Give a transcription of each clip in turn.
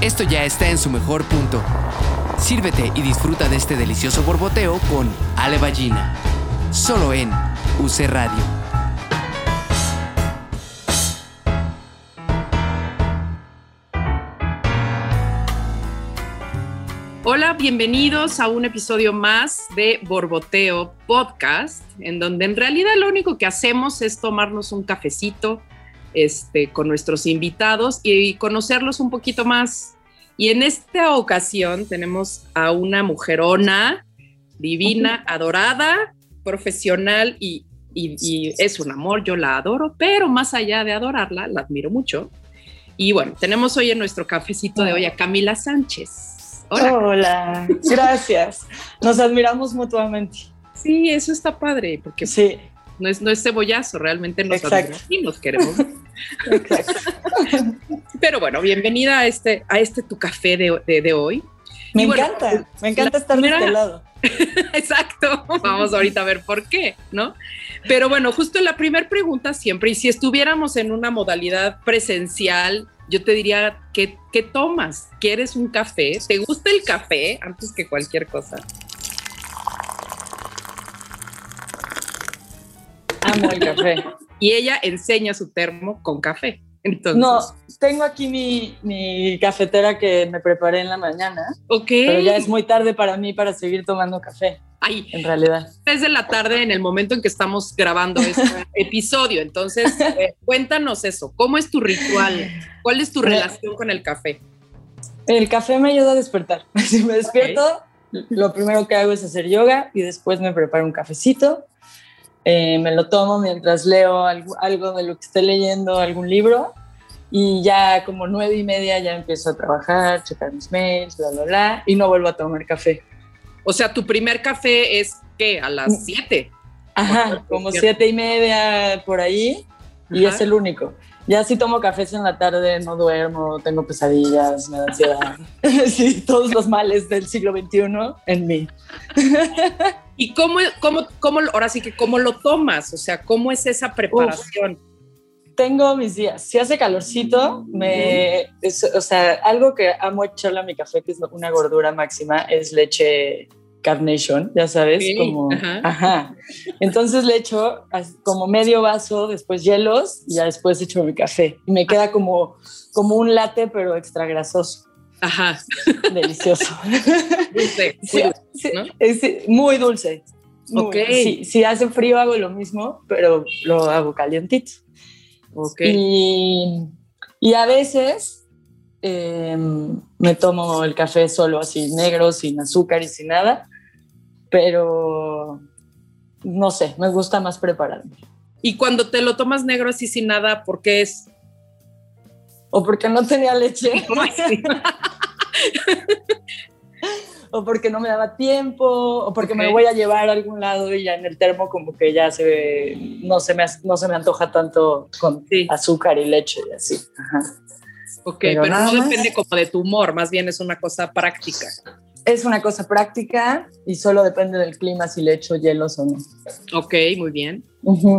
esto ya está en su mejor punto. Sírvete y disfruta de este delicioso borboteo con Ale Ballina. Solo en UC Radio. Hola, bienvenidos a un episodio más de Borboteo Podcast, en donde en realidad lo único que hacemos es tomarnos un cafecito este, con nuestros invitados y conocerlos un poquito más. Y en esta ocasión tenemos a una mujerona divina, adorada, profesional y, y, es un amor, yo la adoro, pero más allá de adorarla, la admiro mucho. Y bueno, tenemos hoy en nuestro cafecito de hoy a Camila Sánchez. Hola. Hola, gracias. Nos admiramos mutuamente. Sí, eso está padre, porque sí no es, no es cebollazo, realmente nos y nos queremos. Pero bueno, bienvenida a este, a este tu café de, de, hoy. Me encanta, me encanta estar de este lado. Exacto, vamos ahorita a ver por qué, ¿no? Pero bueno, justo la primera pregunta siempre, y si estuviéramos en una modalidad presencial, yo te diría, ¿qué, ¿qué tomas? ¿Quieres un café? ¿Te gusta el café antes que cualquier cosa? Amo el café. y ella enseña su termo con café. Entonces. No, tengo aquí mi, mi, cafetera que me preparé en la mañana. Ok. Pero ya es muy tarde para mí para seguir tomando café. Ay, en realidad. Es de la tarde en el momento en que estamos grabando este episodio. Entonces, eh, cuéntanos eso. ¿Cómo es tu ritual? ¿Cuál es tu relación con el café? El café me ayuda a despertar. Si me despierto, lo primero que hago es hacer yoga y después me preparo un cafecito eh, me lo tomo mientras leo algo, algo, de lo que esté leyendo, algún libro, y ya como nueve y media ya empiezo a trabajar, checar mis mails, bla, bla, bla, y no vuelvo a tomar café. O sea, tu primer café es ¿qué? A las mm. siete. Ajá, como siete y media por ahí, y es el único. Ya si tomo cafés en la tarde, no duermo, tengo pesadillas, me da ansiedad. sí, todos los males del siglo XXI en mí. ¿Y cómo, cómo, cómo, ahora sí que cómo lo tomas? O sea, ¿cómo es esa preparación? tengo mis días. Si hace calorcito, me, o sea, algo que amo echarle a mi café, que es una gordura máxima, es leche Carnation, ya sabes, como, ajá. Entonces le echo como medio vaso, después hielos y ya después echo mi café. Y me queda como, como un latte, pero extra grasoso. Ajá. Delicioso. Dulce. Sí, muy dulce. ok. si hace frío hago lo mismo, pero lo hago calientito. Ok. Y, y a veces em, me tomo el café solo así negro, sin azúcar y sin nada, pero no sé, me gusta más prepararme. Y cuando te lo tomas negro así sin nada, ¿por qué es? O porque no tenía leche. o porque no me daba tiempo, o porque me voy a llevar a algún lado y ya en el termo como que ya se no se me, no se me antoja tanto con azúcar y leche y así. Ok, pero, no depende como de tu humor, más bien es una cosa práctica. Es una cosa práctica y solo depende del clima si le echo hielos o no. Ok, muy bien.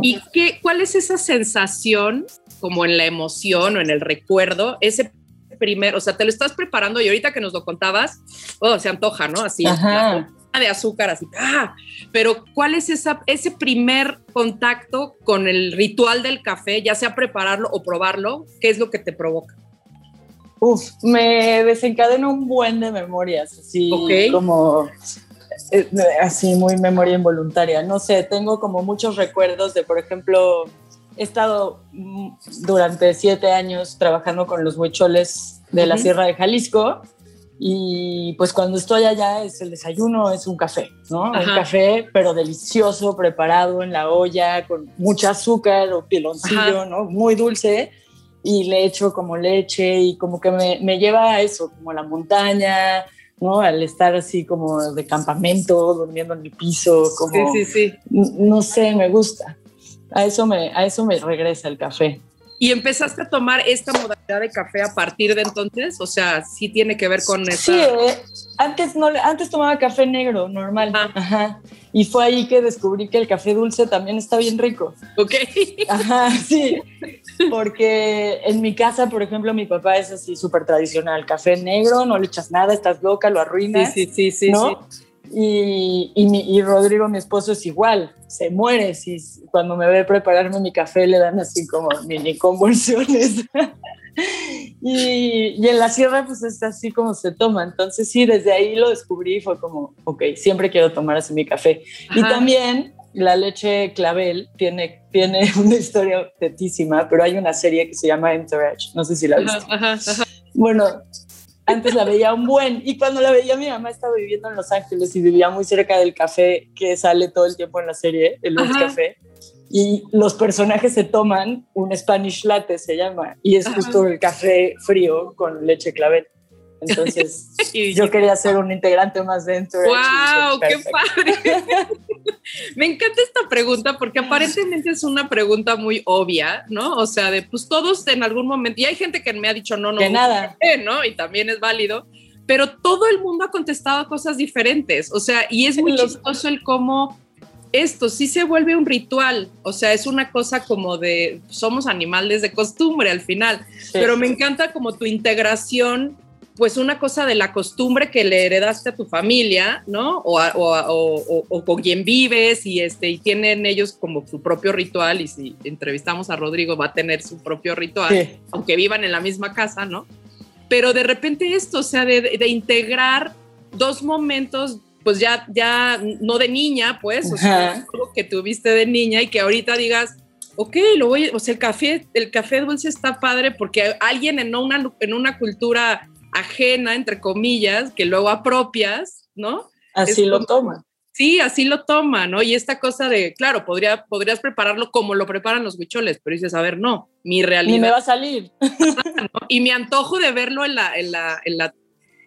¿Y qué, cuál es esa sensación, como en la emoción o en el recuerdo, ese primero, o sea, te lo estás preparando y ahorita que nos lo contabas, oh, se antoja, ¿no? Así, de azúcar, así, ah, pero ¿cuál es esa, ese primer contacto con el ritual del café, ya sea prepararlo o probarlo? ¿Qué es lo que te provoca? Uf, me desencadena un buen de memorias, así como eh, así muy memoria involuntaria. No sé, tengo como muchos recuerdos de, por ejemplo, he estado mm, durante siete años trabajando con los huicholes de la Sierra de Jalisco y pues cuando estoy allá es el desayuno, es un café, ¿no? Un café, pero delicioso, preparado en la olla, con mucho azúcar o piloncillo, ¿no? Muy dulce. Y le echo como leche y como que me, me lleva a eso, como a la montaña, ¿no? Al estar así como de campamento, durmiendo en el piso, como... Sí, sí, sí. No sé, me gusta. A eso me, a eso me regresa el café. ¿Y empezaste a tomar esta modalidad de café a partir de entonces? O sea, sí tiene que ver con esa... Sí, eh, antes, no, antes tomaba café negro, normal. Ajá. Y fue ahí que descubrí que el café dulce también está bien rico. Ok. Ajá, sí. Porque en mi casa, por ejemplo, mi papá es así súper tradicional. Café negro, no le echas nada, estás loca, lo arruinas. Sí, sí, sí, ¿no? sí. Y, y, Rodrigo, mi esposo, es igual, se muere. Si, cuando me ve prepararme mi café, le dan así como mini convulsiones. y, y, en la sierra, pues es así como se toma. Entonces, sí, desde ahí lo descubrí y fue como, ok, siempre quiero tomar así mi café. Y también la leche clavel tiene, tiene una historia tetísima, pero hay una serie que se llama Entourage, no sé si la viste. Bueno, antes la veía un buen y cuando la veía mi mamá estaba viviendo en Los Ángeles y vivía muy cerca del café que sale todo el tiempo en la serie, el Luis Café. Y los personajes se toman un Spanish latte, se llama, y es justo el café frío con leche clavel. Entonces, yo quería ser un integrante más dentro. ¡Wow! ¡Qué padre! Me encanta esta pregunta porque aparentemente es una pregunta muy obvia, ¿no? O sea, de pues todos en algún momento, y hay gente que me ha dicho no, no, que nada, ¿no? Y también es válido, pero todo el mundo ha contestado cosas diferentes, o sea, y es muy chistoso el cómo esto sí se vuelve un ritual, o sea, es una cosa como de, somos animales de costumbre al final, pero me encanta como tu integración pues una cosa de la costumbre que le heredaste a tu familia, ¿no? O, o, con quien vives y, este, y tienen ellos como su propio ritual y si entrevistamos a Rodrigo va a tener su propio ritual, aunque vivan en la misma casa, ¿no? Pero de repente esto, o sea, de, integrar dos momentos pues ya, ya no de niña, pues, o sea, que tuviste de niña y que ahorita digas, ok, lo voy, o sea, el café, el café dulce está padre porque alguien en una, en una cultura ajena, entre comillas, que luego apropias, ¿no? Así lo toma. Sí, así lo toma, ¿no? Y esta cosa de, claro, podría, podrías prepararlo como lo preparan los huicholes, pero dices, a ver, no, mi realidad. Ni me va a salir. Y mi antojo de verlo en la, en la, en la,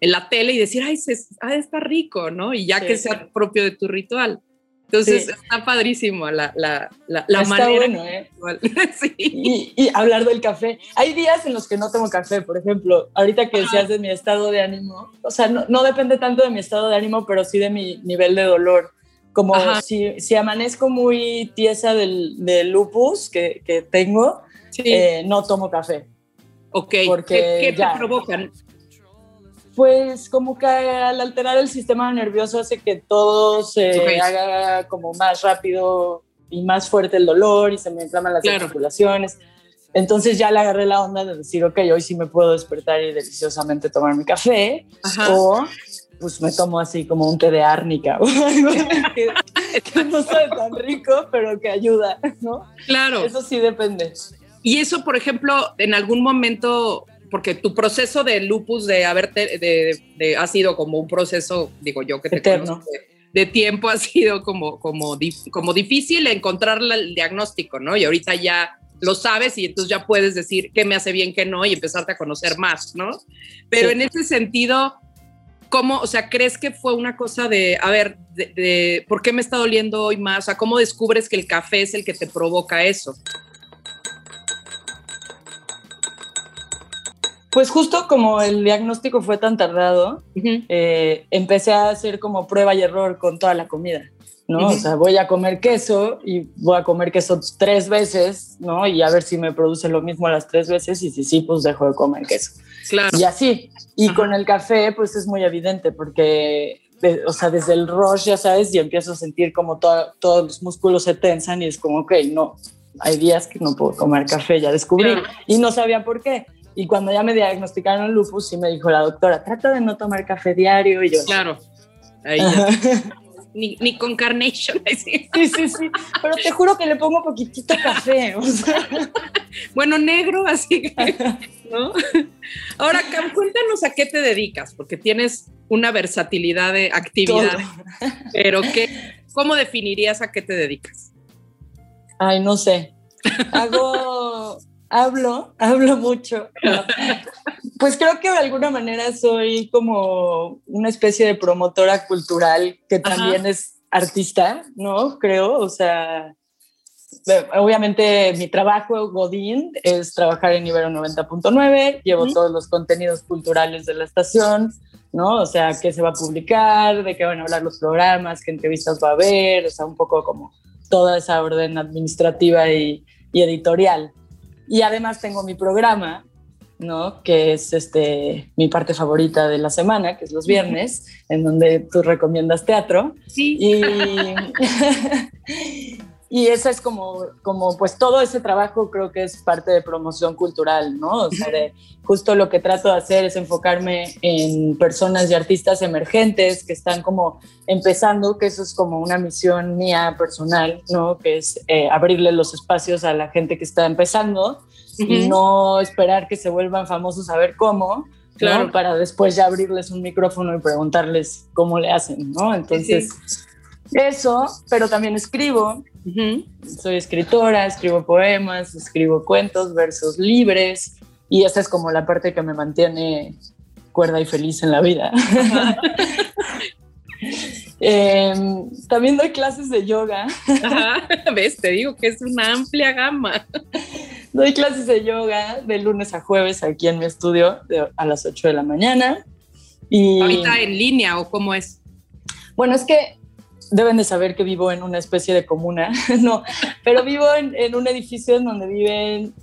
en la tele y decir, ay, se, ah, está rico, ¿no? Y ya que sea propio de tu ritual. Entonces está padrísimo la, la, la, la está Bueno, ¿eh? sí. y, hablar del café. Hay días en los que no tomo café, por ejemplo, ahorita que decías de mi estado de ánimo, o sea, no, no, depende tanto de mi estado de ánimo, pero sí de mi nivel de dolor. Como si, si, amanezco muy tiesa del, del lupus que, que tengo, eh, no tomo café. Ok, porque ¿qué, qué te provocan? Pues como que al alterar el sistema nervioso hace que todo se haga como más rápido y más fuerte el dolor y se me inflaman las articulaciones. Entonces ya le agarré la onda de decir, ok, hoy sí me puedo despertar y deliciosamente tomar mi café. O pues me tomo así como un té de árnica que, que no sabe tan rico, pero que ayuda, ¿no? Claro. Eso sí depende. Y eso, por ejemplo, en algún momento porque tu proceso de lupus de haberte, de, ha sido como un proceso, digo yo que te Eterno. de, tiempo ha sido como, como, como difícil encontrar el diagnóstico, ¿no? Y ahorita ya lo sabes y entonces ya puedes decir qué me hace bien, qué no y empezarte a conocer más, ¿no? Pero en ese sentido, ¿cómo, o sea, crees que fue una cosa de, a ver, de, ¿por qué me está doliendo hoy más? O sea, ¿cómo descubres que el café es el que te provoca eso? Pues justo como el diagnóstico fue tan tardado, eh, empecé a hacer como prueba y error con toda la comida, ¿no? O sea, voy a comer queso y voy a comer queso tres veces, ¿no? Y a ver si me produce lo mismo las tres veces y si sí, pues dejo de comer queso. Claro. Y así. Y con el café, pues es muy evidente porque, o sea, desde el rush, ya sabes, y empiezo a sentir como todos los músculos se tensan y es como, ok, no, hay días que no puedo comer café, ya descubrí. Y no sabía por qué. Y cuando ya me diagnosticaron lupus, sí me dijo la doctora, trata de no tomar café diario. Y yo, claro. ni, ni, con carnation. Sí, sí, sí. Pero te juro que le pongo poquitito café. bueno, negro, así que. ¿no? Ahora, Cam, cuéntanos a qué te dedicas, porque tienes una versatilidad de actividad. Pero, ¿qué, ¿cómo definirías a qué te dedicas? Ay, no sé. Hago hablo, hablo mucho. Pues creo que de alguna manera soy como una especie de promotora cultural que también es artista, ¿no? Creo, o sea, obviamente mi trabajo, Godín, es trabajar en Ibero 90.9, llevo todos los contenidos culturales de la estación, ¿no? O sea, qué se va a publicar, de qué van a hablar los programas, qué entrevistas va a haber, o sea, un poco como toda esa orden administrativa y, y editorial. Y además tengo mi programa, ¿no? Que es este, mi parte favorita de la semana, que es los viernes, en donde tú recomiendas teatro. Sí. Y, y eso es como, como, pues todo ese trabajo creo que es parte de promoción cultural, ¿no? O sea, justo lo que trato de hacer es enfocarme en personas y artistas emergentes que están como empezando, que eso es como una misión mía personal, ¿no? Que es eh, abrirle los espacios a la gente que está empezando y no esperar que se vuelvan famosos a ver cómo, claro. Para después ya abrirles un micrófono y preguntarles cómo le hacen, ¿no? Entonces, eso, pero también escribo. Soy escritora, escribo poemas, escribo cuentos, versos libres y esa es como la parte que me mantiene cuerda y feliz en la vida. Em, también doy clases de yoga. Ves, te digo que es una amplia gama. Doy clases de yoga de lunes a jueves aquí en mi estudio a las 8 de la mañana. Y, ¿Ahorita en línea o cómo es? Bueno, es que deben de saber que vivo en una especie de comuna, no, pero vivo en, un edificio en donde viven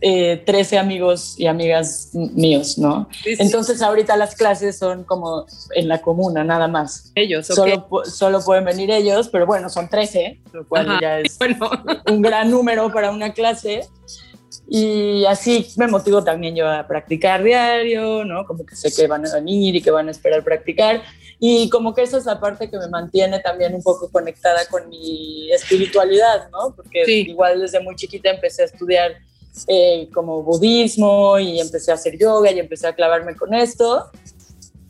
13 eh, amigos y amigas míos, ¿no? Entonces ahorita las clases son como en la comuna, nada más. Ellos, solo, solo pueden venir ellos, pero bueno, son 13, lo cual ya es un gran número para una clase. Y así me motivo también yo a practicar diario, ¿no? Como que sé que van a venir y que van a esperar practicar. Y como que esa es la parte que me mantiene también un poco conectada con mi espiritualidad, ¿no? Porque igual desde muy chiquita empecé a estudiar eh, como budismo y empecé a hacer yoga y empecé a clavarme con esto.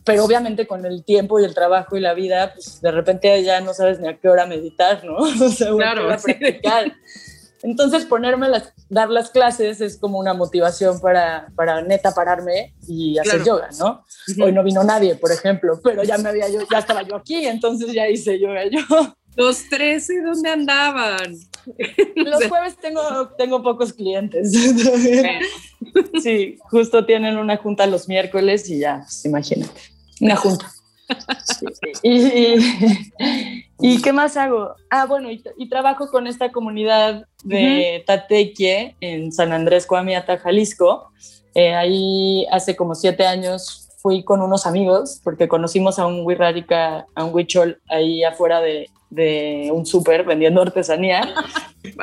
Pero obviamente con el tiempo y el trabajo y la vida, pues de repente ya no sabes ni a qué hora meditar, ¿no? O sea, claro, practicar. Entonces ponerme las, dar las clases es como una motivación para, para neta pararme y hacer yoga, ¿no? Hoy no vino nadie, por ejemplo, pero ya me había yo, ya estaba yo aquí, entonces ya hice yoga yo. Los 13, ¿dónde andaban? Los jueves tengo, tengo pocos clientes. Sí, justo tienen una junta los miércoles y ya, pues, imagínate, una junta. Y, y, qué más hago? Ah, bueno, y, trabajo con esta comunidad de Tatequie en San Andrés, Coamiata, Jalisco. Eh, ahí hace como siete años fui con unos amigos porque conocimos a un Wirrarica, a un Huichol ahí afuera de, de un súper vendiendo artesanía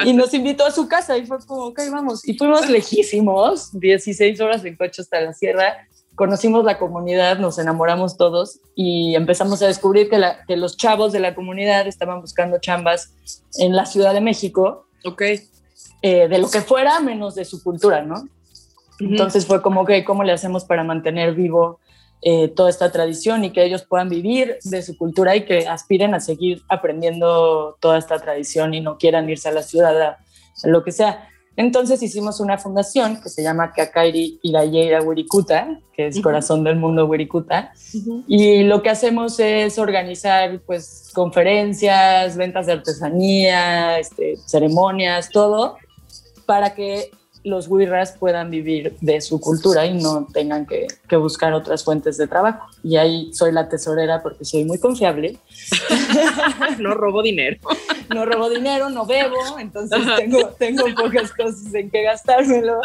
y nos invitó a su casa y fue como, ok, vamos. Y fuimos lejísimos, 16 horas en coche hasta la sierra conocimos la comunidad, nos enamoramos todos y empezamos a descubrir que, que los chavos de la comunidad estaban buscando chambas en la Ciudad de México. Ok. Eh, de lo que fuera, menos de su cultura, ¿no? Entonces fue como que, ¿cómo le hacemos para mantener vivo eh, toda esta tradición y que ellos puedan vivir de su cultura y que aspiren a seguir aprendiendo toda esta tradición y no quieran irse a la ciudad a lo que sea? Entonces hicimos una fundación que se llama Kakairi Irayeira Wirikuta, que es Corazón del Mundo Wirikuta, y lo que hacemos es organizar pues conferencias, ventas de artesanía, este, ceremonias, todo, para que los wirras puedan vivir de su cultura y no tengan que, buscar otras fuentes de trabajo. Y ahí soy la tesorera porque soy muy confiable. no robo dinero. no robo dinero, no bebo, entonces tengo, tengo pocas cosas en que gastármelo.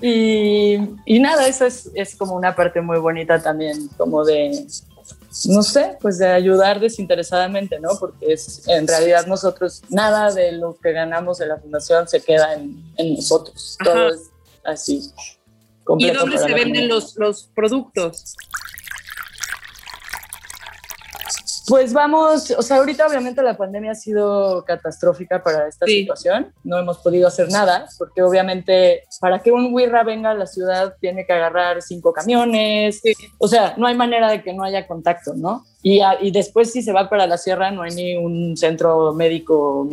y, y, nada, eso es, es como una parte muy bonita también, como de no sé, pues de ayudar desinteresadamente, ¿no? Porque es, en realidad nosotros, nada de lo que ganamos de la fundación se queda en, nosotros. Todo es así. ¿Y dónde se venden los, los productos? Pues vamos, o sea, ahorita obviamente la pandemia ha sido catastrófica para esta situación. No hemos podido hacer nada, porque obviamente para que un Wirra venga a la ciudad tiene que agarrar cinco camiones. O sea, no hay manera de que no haya contacto, ¿no? Y, y, después si se va para la sierra no hay ni un centro médico,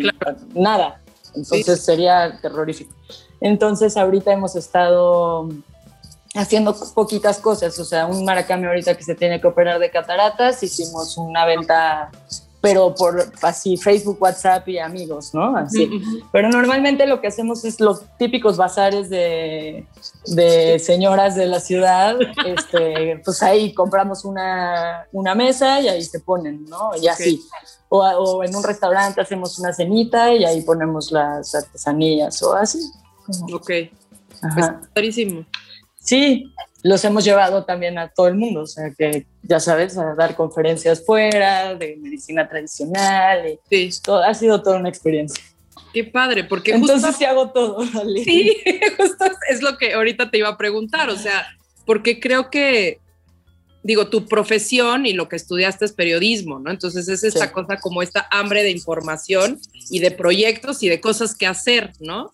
nada. Entonces sería terrorífico. Entonces ahorita hemos estado haciendo poquitas cosas, o sea, un maracame ahorita que se tiene que operar de cataratas, hicimos una venta pero por así Facebook, WhatsApp y amigos, ¿no? Así. Pero normalmente lo que hacemos es los típicos bazares de, de señoras de la ciudad, este, pues ahí compramos una, una, mesa y ahí se ponen, ¿no? Y así. O, o, en un restaurante hacemos una cenita y ahí ponemos las artesanías o así. Ok. Ajá. Pues, Sí, los hemos llevado también a todo el mundo, o sea que ya sabes, a dar conferencias fuera de medicina tradicional y sí. todo, ha sido toda una experiencia. Qué padre, porque entonces sí hago todo. Sí, justo es lo que ahorita te iba a preguntar, o sea, porque creo que digo, tu profesión y lo que estudiaste es periodismo, ¿no? Entonces es esta cosa como esta hambre de información y de proyectos y de cosas que hacer, ¿no?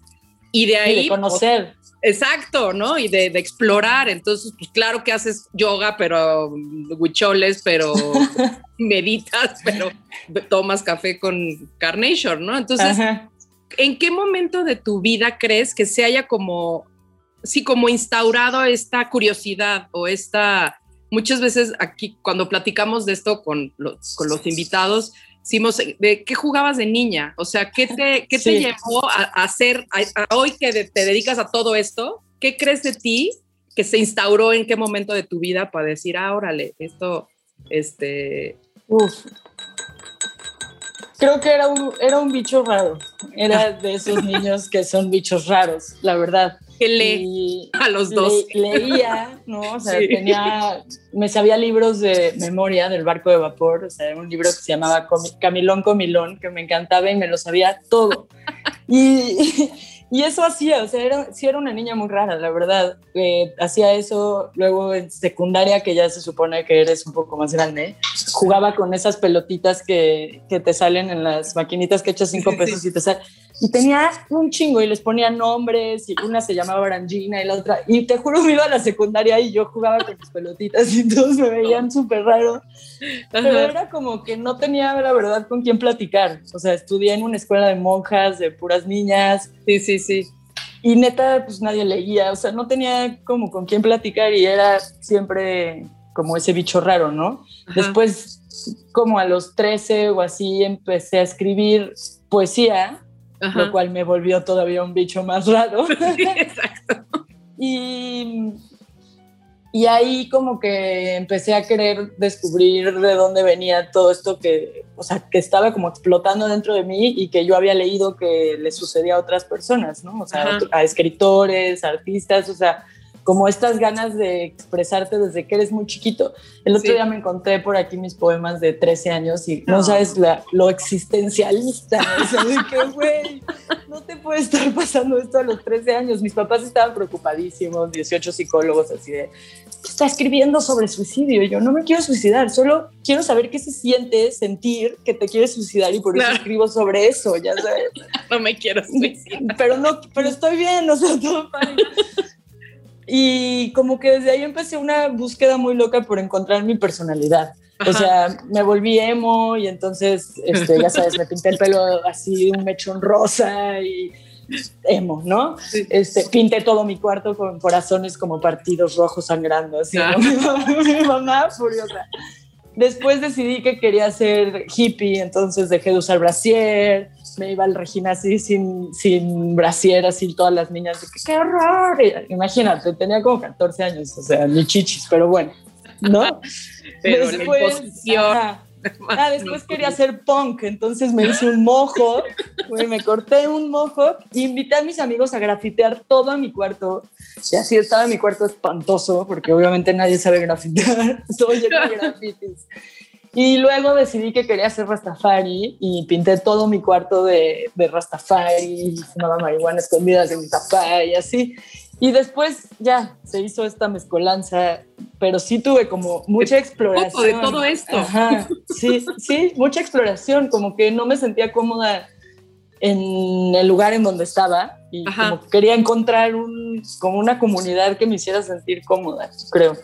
Y de ahí... de conocer. Exacto, ¿no? Y de, explorar. Entonces, pues claro que haces yoga, pero huicholes, pero meditas, pero tomas café con Carnation, ¿no? Entonces, ¿en qué momento de tu vida crees que se haya como, sí, como instaurado esta curiosidad o esta, muchas veces aquí cuando platicamos de esto con los, con los invitados, ¿de qué jugabas de niña? O sea, ¿qué te, qué te llevó a, hacer, a, hoy que te dedicas a todo esto? ¿Qué crees de ti que se instauró en qué momento de tu vida para decir, ah, órale, esto, este... Uf. Creo que era un, era un bicho raro. Era de esos niños que son bichos raros, la verdad que lee a los dos. leía, ¿no? O sea, tenía, me sabía libros de memoria del barco de vapor, o sea, un libro que se llamaba Camilón Comilón, que me encantaba y me lo sabía todo. Y, y eso hacía, o sea, era, sí era una niña muy rara, la verdad. Eh, hacía eso, luego en secundaria, que ya se supone que eres un poco más grande, jugaba con esas pelotitas que, que te salen en las maquinitas que echas cinco pesos y te salen. Y tenía un chingo y les ponía nombres y una se llamaba Orangina y la otra. Y te juro, me iba a la secundaria y yo jugaba con mis pelotitas y todos me veían súper raro. Pero era como que no tenía la verdad con quién platicar. O sea, estudié en una escuela de monjas, de puras niñas. Sí, sí, sí. Y neta, pues nadie leía, o sea, no tenía como con quién platicar y era siempre como ese bicho raro, ¿no? Después, como a los 13 o así, empecé a escribir poesía, lo cual me volvió todavía un bicho más raro. exacto. y y ahí como que empecé a querer descubrir de dónde venía todo esto que, o sea, que estaba como explotando dentro de mí y que yo había leído que le sucedía a otras personas, ¿no? O sea, a escritores, artistas, o sea, como estas ganas de expresarte desde que eres muy chiquito. El otro día me encontré por aquí mis poemas de 13 años y no, sabes lo existencialista, o sea, de que, güey, no te puede estar pasando esto a los 13 años. Mis papás estaban preocupadísimos, 18 psicólogos así de, está escribiendo sobre suicidio. Y yo no me quiero suicidar, solo quiero saber qué se siente sentir que te quieres suicidar y por eso escribo sobre eso, ya sabes. No me quiero suicidar. Pero no, pero estoy bien, o sea, todo y como que desde ahí empecé una búsqueda muy loca por encontrar mi personalidad. O sea, me volví emo y entonces, este, ya sabes, me pinté el pelo así, un mechón rosa y emo, ¿no? Este, pinté todo mi cuarto con corazones como partidos rojos sangrando, así, mi, mamá, furiosa. Después decidí que quería ser hippie, entonces dejé de usar brasier, me iba al Regina así sin, sin brasier, así todas las niñas, ¡qué horror! Imagínate, tenía como 14 años, o sea, ni chichis, pero bueno, ¿no? pero después, Ah, después quería hacer punk, entonces me hice un mojo, me corté un mojo y invité a mis amigos a grafitear todo mi cuarto. Y así estaba mi cuarto espantoso, porque obviamente nadie sabe grafitear, todo lleno de grafitis. Y luego decidí que quería hacer Rastafari y pinté todo mi cuarto de, de Rastafari, fumaba marihuana escondidas en mi papá y así. Y después ya se hizo esta mezcolanza, pero sí tuve como mucha exploración. de todo esto. sí, sí, mucha exploración, como que no me sentía cómoda en el lugar en donde estaba y como quería encontrar un, como una comunidad que me hiciera sentir cómoda, creo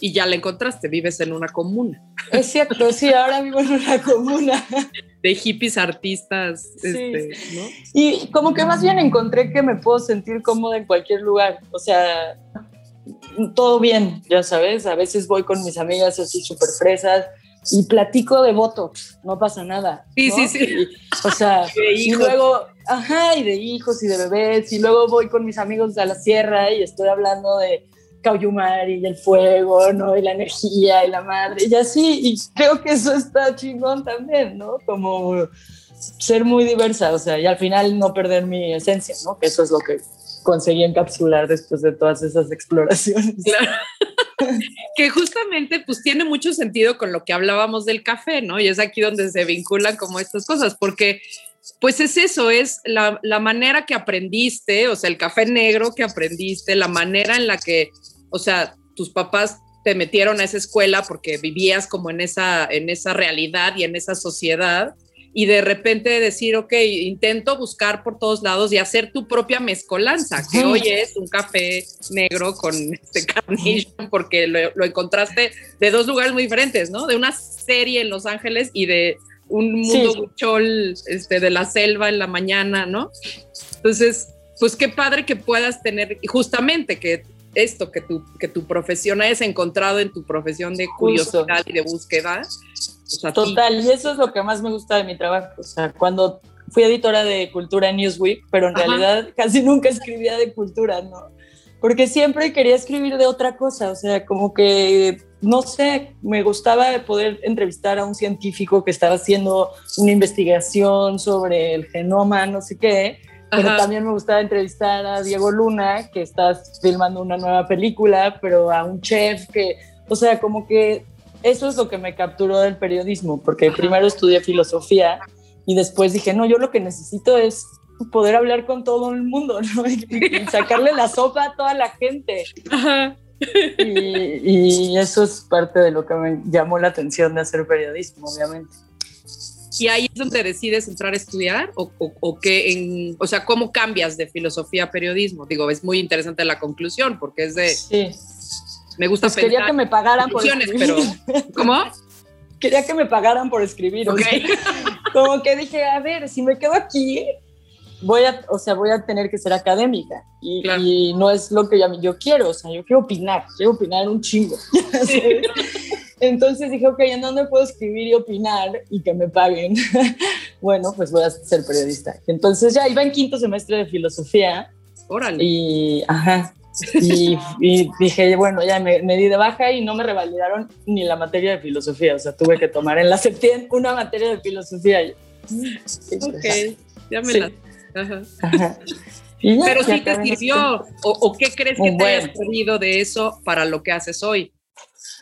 y ya la encontraste, vives en una comuna. Es cierto, sí, ahora vivo en una comuna. De hippies, artistas, este, ¿no? Y como que más bien encontré que me puedo sentir cómoda en cualquier lugar, o sea, todo bien, ya sabes, a veces voy con mis amigas así súper fresas, y platico de Botox, no pasa nada. Sí, sí, sí. o sea, y luego, ajá, y de hijos y de bebés, y luego voy con mis amigos a la sierra y estoy hablando de Cauyumar y el fuego, ¿no? Y la energía y la madre, y así, y creo que eso está chingón también, ¿no? Como ser muy diversa, o sea, y al final no perder mi esencia, ¿no? Que eso es lo que conseguí encapsular después de todas esas exploraciones. Claro. que justamente pues tiene mucho sentido con lo que hablábamos del café, ¿no? Y es aquí donde se vinculan como estas cosas, porque pues es eso, es la, la, manera que aprendiste, o sea, el café negro que aprendiste, la manera en la que, o sea, tus papás te metieron a esa escuela porque vivías como en esa, en esa realidad y en esa sociedad y de repente decir, ok, intento buscar por todos lados y hacer tu propia mezcolanza, que hoy es un café negro con este carnation, porque lo, encontraste de dos lugares muy diferentes, ¿no? De una serie en Los Ángeles y de un mundo buchol este, de la selva en la mañana, ¿no? Entonces, pues qué padre que puedas tener, justamente que esto, que tu, que tu profesión hayas encontrado en tu profesión de curiosidad y de búsqueda, Total, y eso es lo que más me gusta de mi trabajo. O sea, cuando fui editora de cultura en Newsweek, pero en realidad casi nunca escribía de cultura, ¿no? Porque siempre quería escribir de otra cosa, o sea, como que, no sé, me gustaba poder entrevistar a un científico que estaba haciendo una investigación sobre el genoma, no sé qué, pero también me gustaba entrevistar a Diego Luna, que está filmando una nueva película, pero a un chef que, o sea, como que eso es lo que me capturó del periodismo, porque primero estudié filosofía y después dije, no, yo lo que necesito es poder hablar con todo el mundo, ¿no? Y, sacarle la sopa a toda la gente. Y, eso es parte de lo que me llamó la atención de hacer periodismo, obviamente. ¿Y ahí es donde decides entrar a estudiar? ¿O, o, en, o sea, cómo cambias de filosofía a periodismo? Digo, es muy interesante la conclusión, porque es de... Sí me gusta pues quería que me pagaran por escribir. Pero, ¿Cómo? quería que me pagaran por escribir. como que dije, a ver, si me quedo aquí, voy a, o sea, voy a tener que ser académica. Y, no es lo que yo, yo, quiero, o sea, yo quiero opinar, quiero opinar en un chingo. Entonces dije, ok, ¿en dónde puedo escribir y opinar y que me paguen? bueno, pues voy a ser periodista. Entonces ya iba en quinto semestre de filosofía. Órale. Y, ajá, y, dije, bueno, ya me, di de baja y no me revalidaron ni la materia de filosofía. O sea, tuve que tomar en la septién una materia de filosofía. Ok, ya me la. Pero sí te sirvió. O, qué crees que te hayas perdido de eso para lo que haces hoy?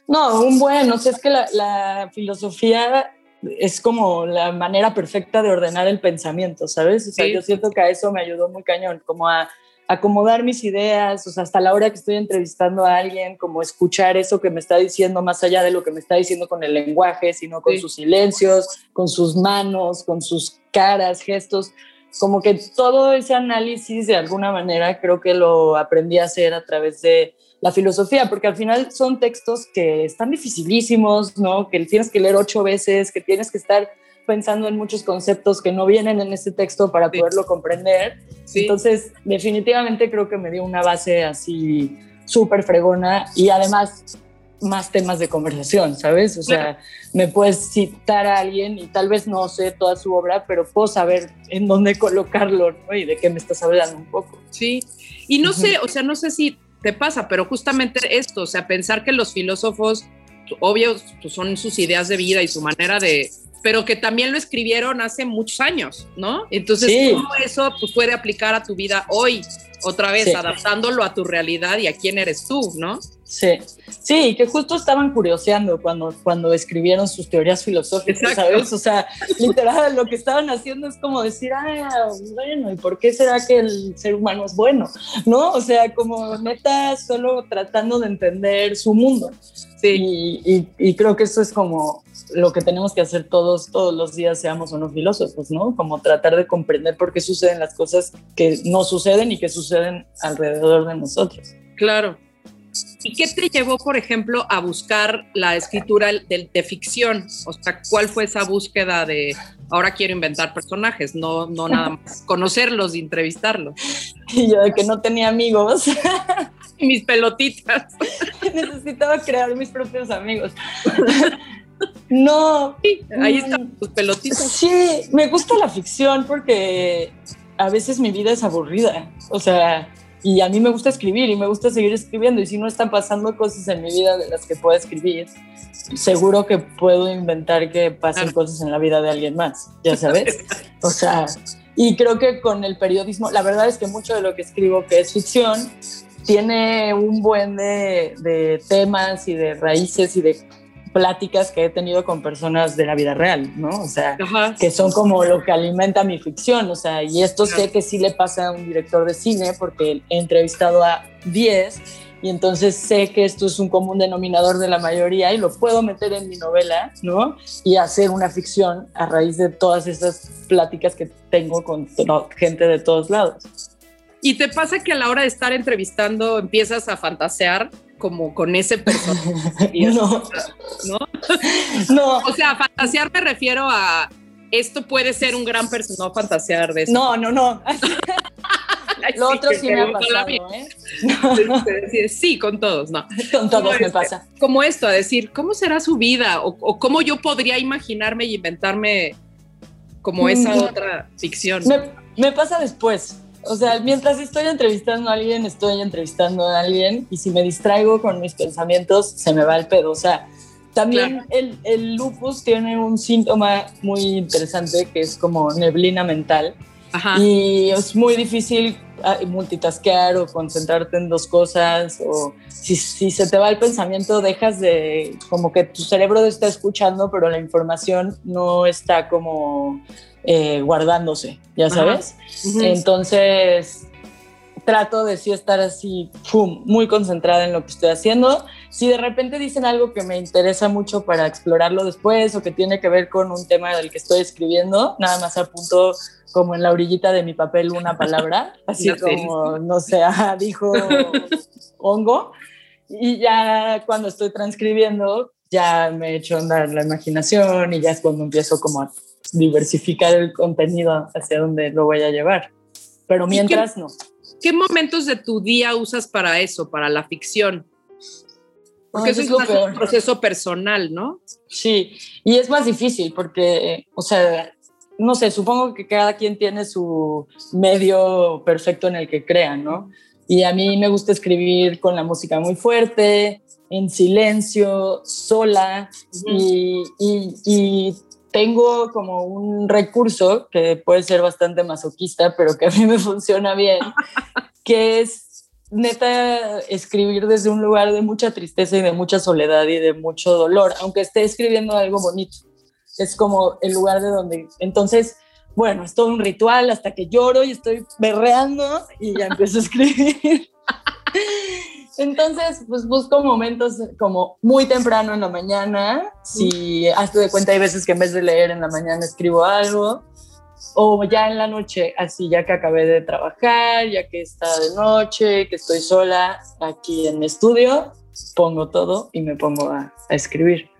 No, un buen. O sea, es que la, la filosofía es como la manera perfecta de ordenar el pensamiento, ¿sabes? O sea, yo siento que a eso me ayudó muy cañón, como a acomodar mis ideas, o sea, hasta la hora que estoy entrevistando a alguien, como escuchar eso que me está diciendo más allá de lo que me está diciendo con el lenguaje, sino con sus silencios, con sus manos, con sus caras, gestos, como que todo ese análisis de alguna manera creo que lo aprendí a hacer a través de la filosofía, porque al final son textos que están dificilísimos, ¿no? Que tienes que leer ocho veces, que tienes que estar pensando en muchos conceptos que no vienen en este texto para poderlo comprender. Entonces, definitivamente creo que me dio una base así súper fregona y además más temas de conversación, ¿sabes? O sea, me puedes citar a alguien y tal vez no sé toda su obra, pero puedo saber en dónde colocarlo, ¿no? Y de qué me estás hablando un poco. Sí, y no sé, o sea, no sé si te pasa, pero justamente esto, o sea, pensar que los filósofos, obvio, pues, son sus ideas de vida y su manera de, pero que también lo escribieron hace muchos años, ¿no? Entonces, ¿cómo eso pues, puede aplicar a tu vida hoy? Otra vez, adaptándolo a tu realidad y a quién eres tú, ¿no? Sí, sí, que justo estaban curioseando cuando, cuando escribieron sus teorías filosóficas, ¿sabes? O sea, literal, lo que estaban haciendo es como decir, ah, bueno, ¿y por qué será que el ser humano es bueno? ¿No? O sea, como neta, solo tratando de entender su mundo. Sí. Y, y creo que eso es como lo que tenemos que hacer todos, todos los días, seamos o no filósofos, ¿no? Como tratar de comprender por qué suceden las cosas que no suceden y que suceden alrededor de nosotros. Claro. ¿Y qué te llevó, por ejemplo, a buscar la escritura de, de, ficción? O sea, ¿cuál fue esa búsqueda de ahora quiero inventar personajes, no, no nada más conocerlos y entrevistarlos? Y yo de que no tenía amigos. mis pelotitas. Necesitaba crear mis propios amigos. No. ahí están tus pelotitas. Sí, me gusta la ficción porque a veces mi vida es aburrida. O sea, y a mí me gusta escribir y me gusta seguir escribiendo. Y si no están pasando cosas en mi vida de las que puedo escribir, seguro que puedo inventar que pasen cosas en la vida de alguien más, ya sabes. O sea, y creo que con el periodismo, la verdad es que mucho de lo que escribo que es ficción, tiene un buen de, de temas y de raíces y de pláticas que he tenido con personas de la vida real, ¿no? O sea, que son como lo que alimenta mi ficción, o sea, y esto sé que sí le pasa a un director de cine porque he entrevistado a 10 y entonces sé que esto es un común denominador de la mayoría y lo puedo meter en mi novela, ¿no? Y hacer una ficción a raíz de todas esas pláticas que tengo con gente de todos lados. ¿Y te pasa que a la hora de estar entrevistando empiezas a fantasear como con ese personaje. no. ¿No? No. O sea, fantasear me refiero a esto puede ser un gran personaje, no fantasear de eso. No, no, no. Lo otro sí me ha pasado, ¿eh? Sí, con todos, no. Con todos me pasa. Como esto, a decir, ¿cómo será su vida? O, cómo yo podría imaginarme y inventarme como esa mm. otra ficción. Me, me pasa después. O sea, mientras estoy entrevistando a alguien, estoy entrevistando a alguien y si me distraigo con mis pensamientos, se me va el pedo. O sea, también el, el, lupus tiene un síntoma muy interesante que es como neblina mental. Ajá. Y es muy difícil ah, multitasquear o concentrarte en dos cosas o si, si, se te va el pensamiento dejas de como que tu cerebro está escuchando pero la información no está como eh, guardándose, ya sabes. Entonces, trato de sí estar así, muy concentrada en lo que estoy haciendo. Si de repente dicen algo que me interesa mucho para explorarlo después o que tiene que ver con un tema del que estoy escribiendo, nada más apunto como en la orillita de mi papel una palabra, así como, no sé, dijo hongo. Y ya cuando estoy transcribiendo, ya me echo a andar la imaginación y ya es cuando empiezo como a diversificar el contenido hacia donde lo voy a llevar. Pero mientras no. ¿Qué momentos de tu día usas para eso, para la ficción? Porque eso es, un proceso personal, ¿no? Sí, y es más difícil porque, o sea, no sé, supongo que cada quien tiene su medio perfecto en el que crea, ¿no? Y a mí me gusta escribir con la música muy fuerte, en silencio, sola, y, y, tengo como un recurso que puede ser bastante masoquista, pero que a mí me funciona bien, que es neta escribir desde un lugar de mucha tristeza y de mucha soledad y de mucho dolor, aunque esté escribiendo algo bonito. Es como el lugar de donde, entonces, bueno, es todo un ritual hasta que lloro y estoy berreando y ya empiezo a escribir. Entonces, pues busco momentos como muy temprano en la mañana. Si hazte de cuenta, hay veces que en vez de leer en la mañana escribo algo. O ya en la noche, así ya que acabé de trabajar, ya que está de noche, que estoy sola aquí en mi estudio, pongo todo y me pongo a, a escribir.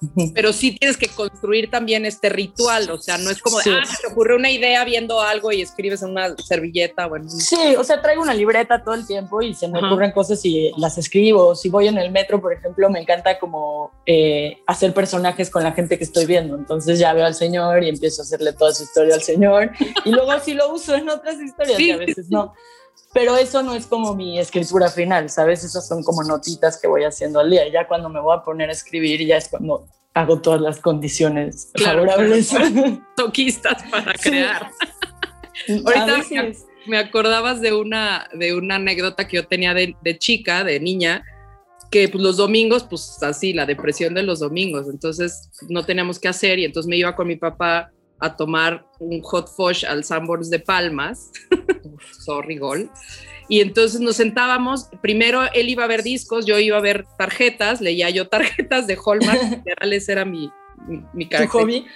pero sí tienes que construir también este ritual, o sea, no es como, de, ah, te ocurre una idea viendo algo y escribes en una servilleta. Bueno. Sí, o sea, traigo una libreta todo el tiempo y se me ocurren cosas y las escribo. Si voy en el metro, por ejemplo, me encanta como eh, hacer personajes con la gente que estoy viendo. Entonces ya veo al señor y empiezo a hacerle toda su historia al señor y luego sí lo uso en otras historias y a veces no pero eso no es como mi escritura final, ¿sabes? Esas son como notitas que voy haciendo al día. Y ya cuando me voy a poner a escribir, ya es cuando hago todas las condiciones favorables. toquistas para crear. Ahorita me acordabas de una, de una anécdota que yo tenía de, de chica, de niña, que pues, los domingos, pues así, la depresión de los domingos, entonces no teníamos que hacer y entonces me iba con mi papá a tomar un hot fudge al Sanborns de Palmas, sorry, gol. Y entonces nos sentábamos, primero él iba a ver discos, yo iba a ver tarjetas, leía yo tarjetas de Hallmark, ese era mi, mi, mi hobby?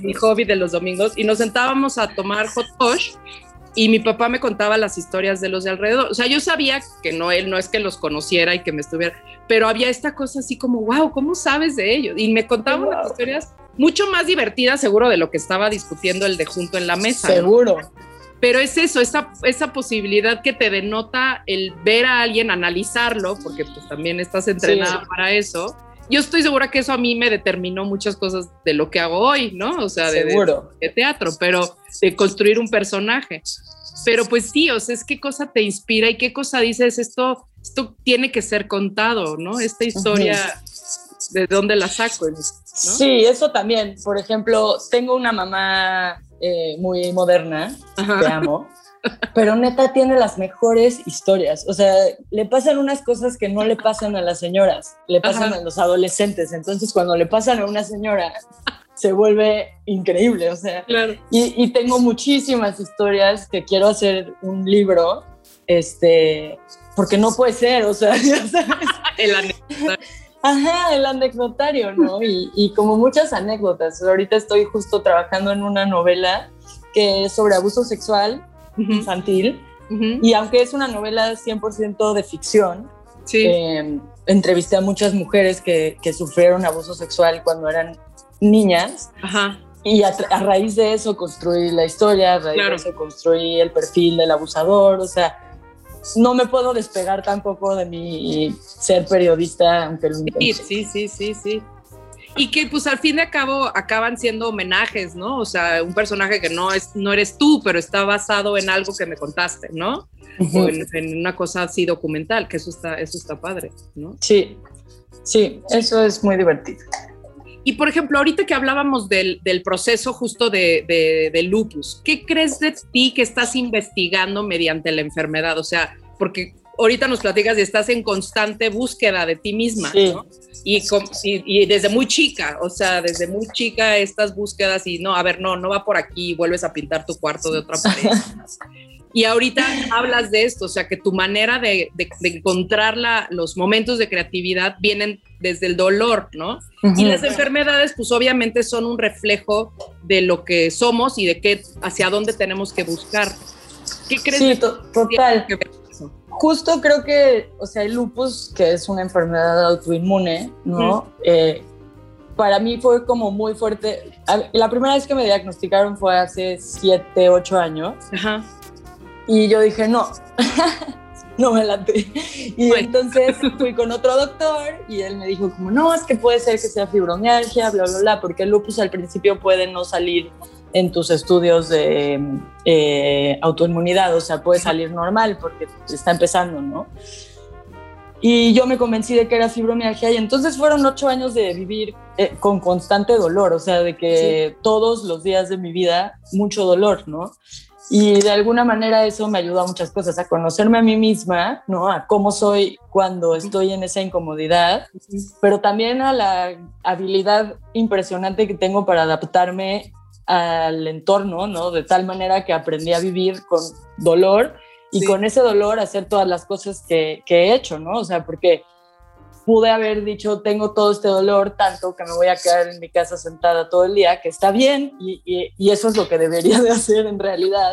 mi hobby de los domingos, y nos sentábamos a tomar hot fudge y mi papá me contaba las historias de los de alrededor. O sea, yo sabía que no, él no es que los conociera y que me estuviera, pero había esta cosa así como, wow, ¿cómo sabes de ellos? Y me contaban las historias mucho más divertida seguro de lo que estaba discutiendo el de junto en la mesa. Seguro. Pero es eso, esa, esa posibilidad que te denota el ver a alguien, analizarlo, porque pues también estás entrenada para eso, yo estoy segura que eso a mí me determinó muchas cosas de lo que hago hoy, ¿no? O sea, de, de, teatro, pero de construir un personaje. Pero pues sí, o sea, es qué cosa te inspira y qué cosa dices, esto, esto tiene que ser contado, ¿no? Esta historia, ¿de dónde la saco? Sí, eso también. Por ejemplo, tengo una mamá eh, muy moderna, te amo. Pero neta tiene las mejores historias. O sea, le pasan unas cosas que no le pasan a las señoras, le pasan a los adolescentes. Entonces, cuando le pasan a una señora, se vuelve increíble. O sea, y, tengo muchísimas historias que quiero hacer un libro, este, porque no puede ser, o sea, ya sabes. el. Ajá, el anecdotario, ¿no? Y, y como muchas anécdotas. Ahorita estoy justo trabajando en una novela que es sobre abuso sexual infantil. Y aunque es una novela 100% de ficción, em, entrevisté a muchas mujeres que, que, sufrieron abuso sexual cuando eran niñas. Y a, raíz de eso construí la historia, a raíz de eso construí el perfil del abusador. O sea, no me puedo despegar tampoco de mi ser periodista, aunque lo Sí, sí, sí, sí, sí y que pues al fin de cabo acaban siendo homenajes, ¿no? O sea, un personaje que no, es, no eres tú, pero está basado en algo que me contaste, ¿no? o en, una cosa así documental, que eso está, eso está padre, ¿no? Sí, sí, eso es muy divertido. Y por ejemplo, ahorita que hablábamos del, del proceso justo de, de, de, lupus, ¿qué crees de ti que estás investigando mediante la enfermedad? O sea, porque ahorita nos platicas y estás en constante búsqueda de ti misma, ¿no? Y, y, desde muy chica, o sea, desde muy chica estas búsquedas y no, a ver, no, no va por aquí, vuelves a pintar tu cuarto de otra manera. y ahorita hablas de esto, o sea, que tu manera de, de, encontrar los momentos de creatividad vienen desde el dolor, ¿no? Y las enfermedades, pues obviamente son un reflejo de lo que somos y de qué, hacia dónde tenemos que buscar. ¿Qué crees? Sí, total justo creo que, o sea, el lupus, que es una enfermedad autoinmune, ¿no? Eh, para mí fue como muy fuerte. La primera vez que me diagnosticaron fue hace 7, 8 años. Ajá. Y yo dije, no, no me late. Y entonces fui con otro doctor y él me dijo como, no, es que puede ser que sea fibromialgia, bla, bla, bla, porque el lupus al principio puede no salir en tus estudios de eh, autoinmunidad, o sea, puede salir normal porque está empezando, ¿no? Y yo me convencí de que era fibromialgia y entonces fueron ocho años de vivir eh, con constante dolor, o sea, de que todos los días de mi vida mucho dolor, ¿no? Y de alguna manera eso me ayudó a muchas cosas, a conocerme a mí misma, ¿no? A cómo soy cuando estoy en esa incomodidad, pero también a la habilidad impresionante que tengo para adaptarme al entorno, ¿no? De tal manera que aprendí a vivir con dolor y con ese dolor hacer todas las cosas que, he hecho, ¿no? O sea, porque pude haber dicho, tengo todo este dolor, tanto que me voy a quedar en mi casa sentada todo el día, que está bien, y, y eso es lo que debería de hacer en realidad,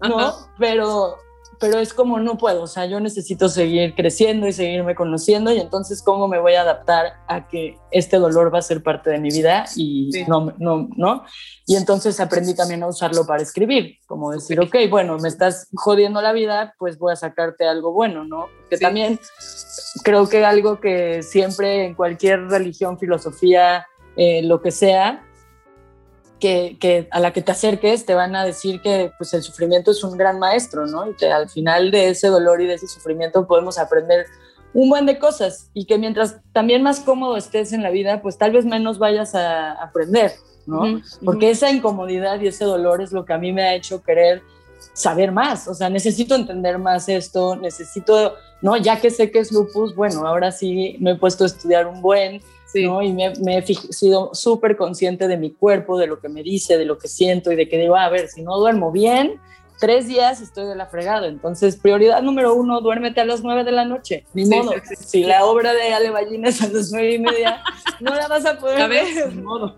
¿no? Pero pero es como no puedo, o sea, yo necesito seguir creciendo y seguirme conociendo y entonces cómo me voy a adaptar a que este dolor va a ser parte de mi vida y no, no, no. Y entonces aprendí también a usarlo para escribir, como decir, ok, bueno, me estás jodiendo la vida, pues voy a sacarte algo bueno, ¿no? Que también creo que algo que siempre en cualquier religión, filosofía, eh, lo que sea, que, a la que te acerques te van a decir que pues, el sufrimiento es un gran maestro, ¿no? Y que al final de ese dolor y de ese sufrimiento podemos aprender un buen de cosas y que mientras también más cómodo estés en la vida, pues tal vez menos vayas a aprender, ¿no? Porque esa incomodidad y ese dolor es lo que a mí me ha hecho querer saber más, o sea, necesito entender más esto, necesito, ¿no? Ya que sé que es lupus, bueno, ahora sí me he puesto a estudiar un buen, y me, he sido súper consciente de mi cuerpo, de lo que me dice, de lo que siento y de que digo, a ver, si no duermo bien, tres días estoy de la fregada. Entonces, prioridad número uno, duérmete a las nueve de la noche. Ni modo. si la obra de Ale Ballina es a las nueve y media, no la vas a poder ver. Ni modo.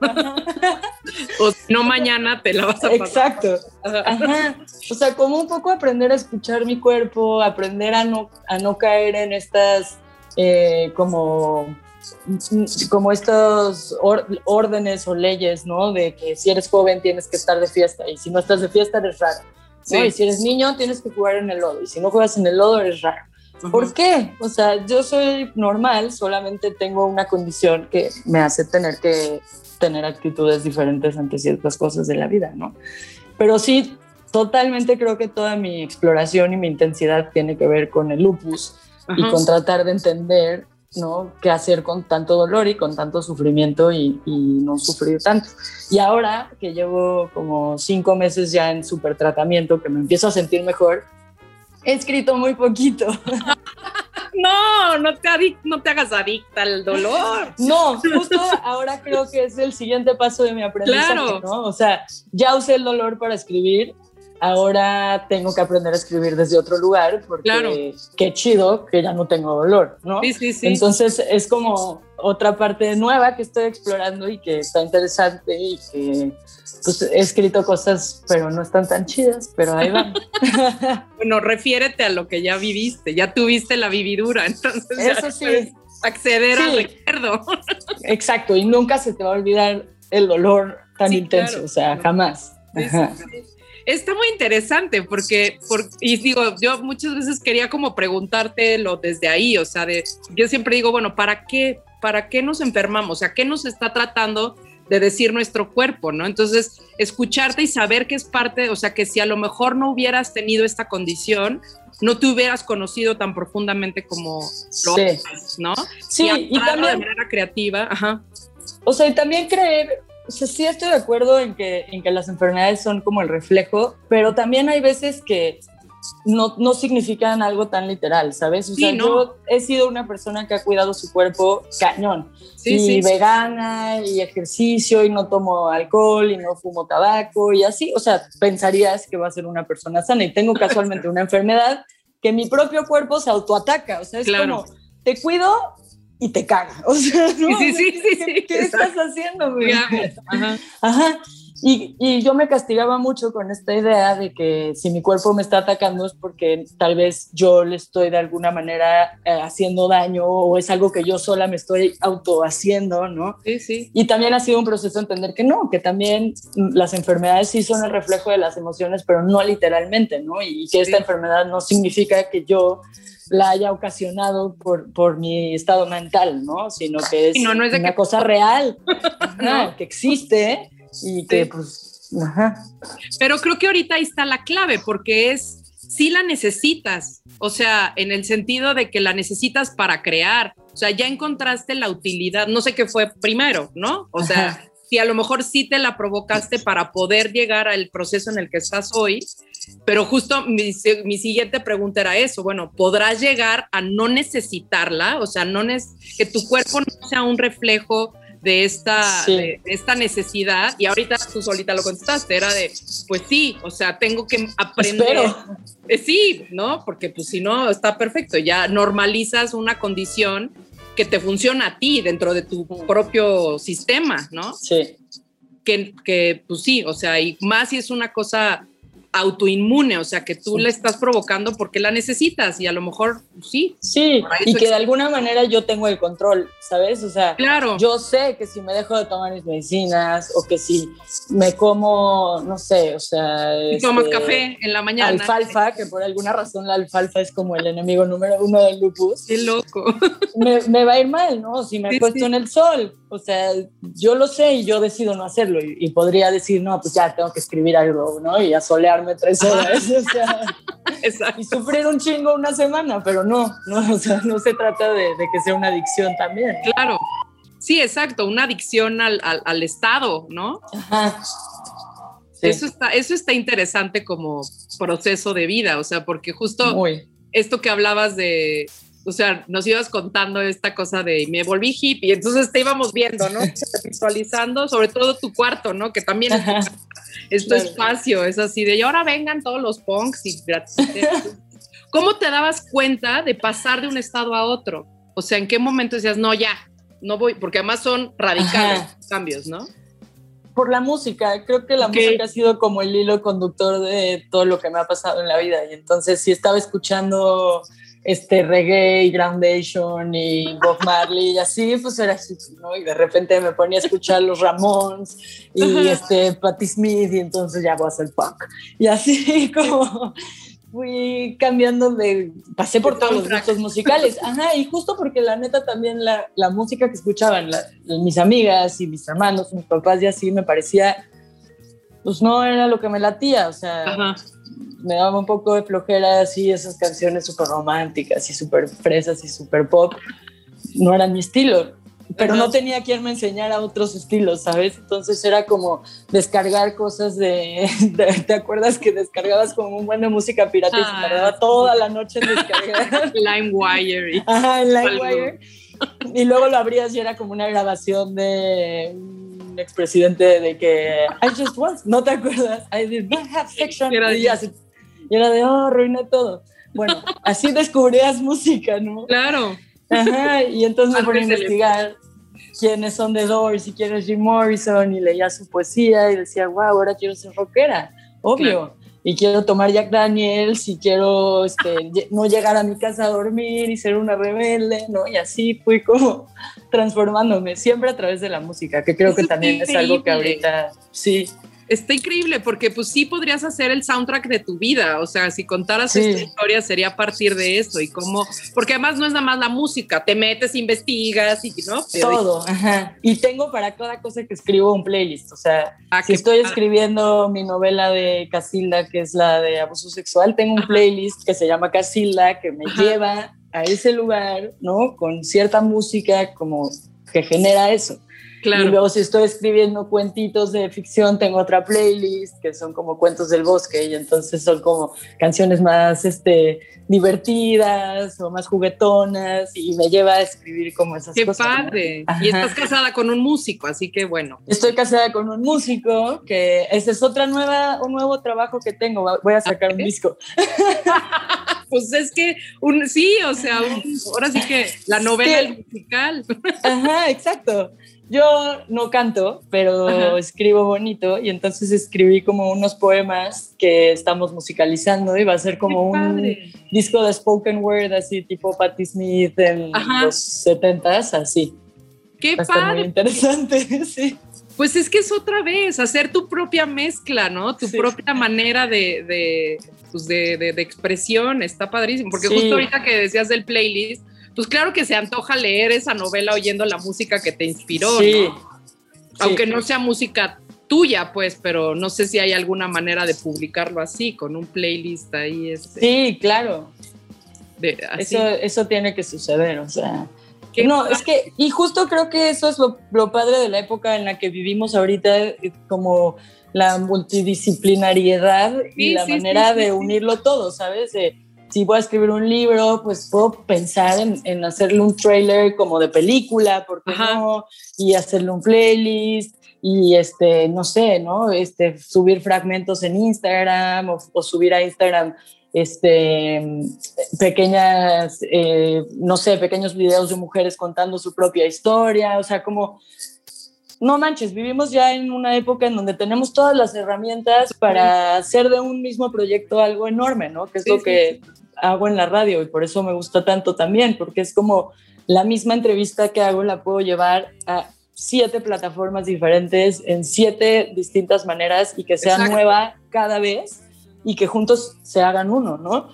o no mañana te la vas a pasar. Exacto. Ajá. O sea, como un poco aprender a escuchar mi cuerpo, aprender a no, a no caer en estas eh, como como estos órdenes o leyes, ¿no? De que si eres joven tienes que estar de fiesta y si no estás de fiesta eres raro. Y si eres niño tienes que jugar en el lodo y si no juegas en el lodo eres raro. ¿Por qué? O sea, yo soy normal, solamente tengo una condición que me hace tener que tener actitudes diferentes ante ciertas cosas de la vida, ¿no? Pero sí, totalmente creo que toda mi exploración y mi intensidad tiene que ver con el lupus y con tratar de entender ¿no? qué hacer con tanto dolor y con tanto sufrimiento y, no sufrir tanto. Y ahora que llevo como cinco meses ya en super tratamiento, que me empiezo a sentir mejor, he escrito muy poquito. No, no te, no te hagas adicta al dolor. No, justo ahora creo que es el siguiente paso de mi aprendizaje, claro. ¿no? O sea, ya usé el dolor para escribir, ahora tengo que aprender a escribir desde otro lugar porque qué chido que ya no tengo dolor, ¿no? Sí, sí, sí. Entonces es como otra parte nueva que estoy explorando y que está interesante y que pues, he escrito cosas, pero no están tan chidas, pero ahí van. bueno, refiérete a lo que ya viviste, ya tuviste la vividura, entonces Eso sí. acceder al recuerdo. Exacto, y nunca se te va a olvidar el dolor tan intenso, o sea, jamás. Está muy interesante porque, y digo, yo muchas veces quería como preguntártelo desde ahí, o sea, de, yo siempre digo, bueno, ¿para qué, para qué nos enfermamos? O sea, ¿qué nos está tratando de decir nuestro cuerpo, ¿no? Entonces, escucharte y saber que es parte, o sea, que si a lo mejor no hubieras tenido esta condición, no te hubieras conocido tan profundamente como lo sí. ¿no? Sí, y, también de manera creativa, ajá. O sea, y también creer o sea, sí estoy de acuerdo en que, en que las enfermedades son como el reflejo, pero también hay veces que no, no significan algo tan literal, ¿sabes? O sea, yo he sido una persona que ha cuidado su cuerpo cañón. Sí, y vegana, y ejercicio, y no tomo alcohol, y no fumo tabaco, y así. O sea, pensarías que va a ser una persona sana. Y tengo casualmente una enfermedad que mi propio cuerpo se autoataca. O sea, es como, te cuido, y te caga. O sea, ¿no? Sí, sí, sí, sí, ¿Qué, estás haciendo, güey? Ajá. Ajá. Y, y, yo me castigaba mucho con esta idea de que si mi cuerpo me está atacando es porque tal vez yo le estoy de alguna manera eh, haciendo daño o es algo que yo sola me estoy auto haciendo, ¿no? Sí, sí. Y también ha sido un proceso entender que no, que también las enfermedades sí son el reflejo de las emociones, pero no literalmente, ¿no? Y que esta enfermedad no significa que yo la haya ocasionado por, por mi estado mental, ¿no? Sino que es, una cosa real, que existe y que pues... Ajá. Pero creo que ahorita ahí está la clave, porque es, si la necesitas, o sea, en el sentido de que la necesitas para crear, o sea, ya encontraste la utilidad, no sé qué fue primero, ¿no? O sea, si a lo mejor sí te la provocaste para poder llegar al proceso en el que estás hoy, pero justo mi, siguiente pregunta era eso, bueno, ¿podrás llegar a no necesitarla? O sea, no que tu cuerpo no sea un reflejo de esta, esta necesidad y ahorita tú solita lo contestaste, era de, pues sí, o sea, tengo que aprender. Eh, sí, ¿no? Porque pues si no, está perfecto, ya normalizas una condición que te funciona a ti dentro de tu propio sistema, ¿no? Sí. Que, que pues sí, o sea, y más si es una cosa autoinmune, o sea, que tú le estás provocando porque la necesitas y a lo mejor pues, sí. Sí, y que de alguna manera yo tengo el control, ¿sabes? O sea, claro. yo sé que si me dejo de tomar mis medicinas o que si me como, no sé, o sea... Y tomas este, café en la mañana. Alfalfa, que por alguna razón la alfalfa es como el enemigo número uno del lupus. Qué loco. Me, va a ir mal, ¿no? Si me he puesto en el sol. O sea, yo lo sé y yo decido no hacerlo y, y podría decir, no, pues ya tengo que escribir algo, ¿no? Y asolearme tres horas, y sufrir un chingo una semana, pero no, no, o sea, no se trata de, que sea una adicción también. Claro, sí, exacto, una adicción al, al, Estado, ¿no? Ajá. Eso, está, eso está interesante como proceso de vida, o sea, porque justo esto que hablabas de, o sea, nos ibas contando esta cosa de me volví hippie, entonces te íbamos viendo, ¿no? Visualizando, sobre todo tu cuarto, ¿no? Que también es, tu espacio, es así de, y ahora vengan todos los punks y... ¿Cómo te dabas cuenta de pasar de un estado a otro? O sea, ¿en qué momento decías, no, ya, no voy? Porque además son radicales cambios, ¿no? Por la música, creo que la música ha sido como el hilo conductor de todo lo que me ha pasado en la vida. Y entonces, si estaba escuchando este reggae y Groundation y Bob Marley y así, pues era así, ¿no? Y de repente me ponía a escuchar los Ramones y este Patti Smith y entonces ya voy a hacer punk. Y así como, fui cambiando de, pasé por todos los gustos musicales, ajá, y justo porque la neta también la, la música que escuchaban mis amigas y mis hermanos, mis papás y así me parecía, pues no era lo que me latía, o sea, me daba un poco de flojera así esas canciones súper románticas y súper fresas y súper pop, no eran mi estilo pero no tenía quien me enseñara otros estilos, ¿sabes? Entonces era como descargar cosas de, ¿te acuerdas que descargabas como un buen de música pirata y se tardaba ah, toda la noche en descargar? LimeWire. Ajá, LimeWire. Y luego lo abrías y era como una grabación de un expresidente de que I just was, ¿no te acuerdas? I did not have section. Y era, y, era de, oh, arruiné todo. Bueno, así descubrías música, ¿no? Claro. Ajá, y entonces me ponía a investigar quiénes son The Doors y quién es Jim Morrison y leía su poesía y decía, wow, ahora quiero ser rockera, obvio. Y quiero tomar Jack Daniels y quiero este, no llegar a mi casa a dormir y ser una rebelde, ¿no? Y así fui como transformándome, siempre a través de la música, que creo que también es algo que ahorita, sí, está increíble porque pues sí podrías hacer el soundtrack de tu vida, o sea, si contaras esta historia sería a partir de eso y cómo, porque además no es nada más la música, te metes, investigas y no. Todo, ajá. Y tengo para cada cosa que escribo un playlist, o sea, ah, si estoy escribiendo mi novela de Casilda, que es la de abuso sexual, tengo un playlist que se llama Casilda, que me lleva a ese lugar, ¿no? Con cierta música como que genera eso. Y luego si estoy escribiendo cuentitos de ficción, tengo otra playlist que son como cuentos del bosque y entonces son como canciones más este, divertidas o más juguetonas y me lleva a escribir como esas cosas. ¡Qué padre! Y estás casada con un músico, así que bueno. Estoy casada con un músico, que ese es otra nueva, un nuevo trabajo que tengo. Voy a sacar un disco. pues es que un, sí, o sea, ahora sí que la novela musical. Ajá, exacto. Yo no canto, pero escribo bonito y entonces escribí como unos poemas que estamos musicalizando y va a ser como un disco de spoken word así tipo Patti Smith en los 70s, así. Qué padre. muy interesante, sí. Pues es que es otra vez, hacer tu propia mezcla, ¿no? Tu propia manera de, pues de, de, expresión, está padrísimo, porque justo ahorita que decías del playlist, pues claro que se antoja leer esa novela oyendo la música que te inspiró, ¿no? Aunque no sea música tuya, pues, pero no sé si hay alguna manera de publicarlo así, con un playlist ahí. Este, sí, claro. Eso, eso tiene que suceder, o sea. No, es que, y justo creo que eso es lo, lo, padre de la época en la que vivimos ahorita, eh, como la multidisciplinariedad y la manera de unirlo todo, ¿sabes? Si voy a escribir un libro, pues puedo pensar en, hacerle un trailer como de película, ¿por qué no? Y hacerle un playlist y este, no sé, ¿no? Este, subir fragmentos en Instagram o, subir a Instagram este, pequeñas, eh, no sé, pequeños videos de mujeres contando su propia historia, o sea, como no manches, vivimos ya en una época en donde tenemos todas las herramientas para hacer de un mismo proyecto algo enorme, ¿no? Que es lo que hago en la radio y por eso me gusta tanto también, porque es como la misma entrevista que hago la puedo llevar a siete plataformas diferentes en siete distintas maneras y que sea nueva cada vez y que juntos se hagan uno, ¿no?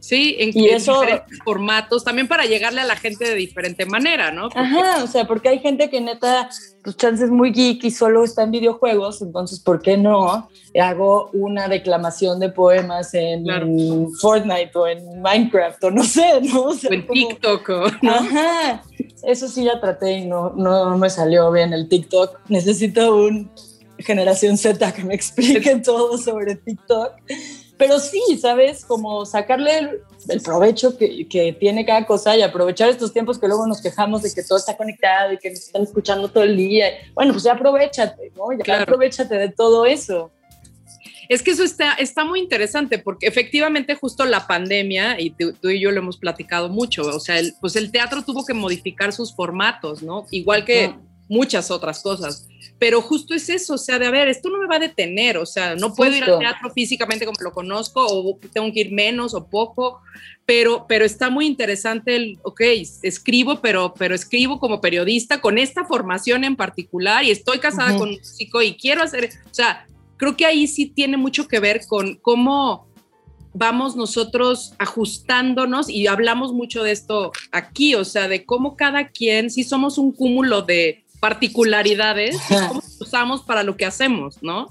Sí, en, y eso, diferentes formatos, también para llegarle a la gente de diferente manera, ¿no? Ajá, o sea, porque hay gente que neta, pues chances muy geek y solo está en videojuegos, entonces, ¿por qué no hago una declamación de poemas en, Fortnite o en Minecraft o no sé, ¿no? O, en TikTok, ¿no? Ajá, eso sí ya traté y no, no me salió bien el TikTok. Necesito un generación Z que me explique todo sobre TikTok pero sí, ¿sabes? Como sacarle el, provecho que, que, tiene cada cosa y aprovechar estos tiempos que luego nos quejamos de que todo está conectado y que nos están escuchando todo el día. Bueno, pues ya aprovechate, ¿no? Ya aprovechate de todo eso. Es que eso está, está muy interesante porque efectivamente justo la pandemia, y tú, y yo lo hemos platicado mucho, o sea, el, pues el teatro tuvo que modificar sus formatos, ¿no? Igual que muchas otras cosas. Pero justo es eso, o sea, de a ver, esto no me va a detener, o sea, no puedo ir al teatro físicamente como lo conozco, o tengo que ir menos o poco, pero, pero está muy interesante el, ok, escribo, pero, pero escribo como periodista con esta formación en particular y estoy casada con un músico y quiero hacer, o sea, creo que ahí sí tiene mucho que ver con cómo vamos nosotros ajustándonos y hablamos mucho de esto aquí, o sea, de cómo cada quien, si somos un cúmulo de particularidades, cómo usamos para lo que hacemos, ¿no?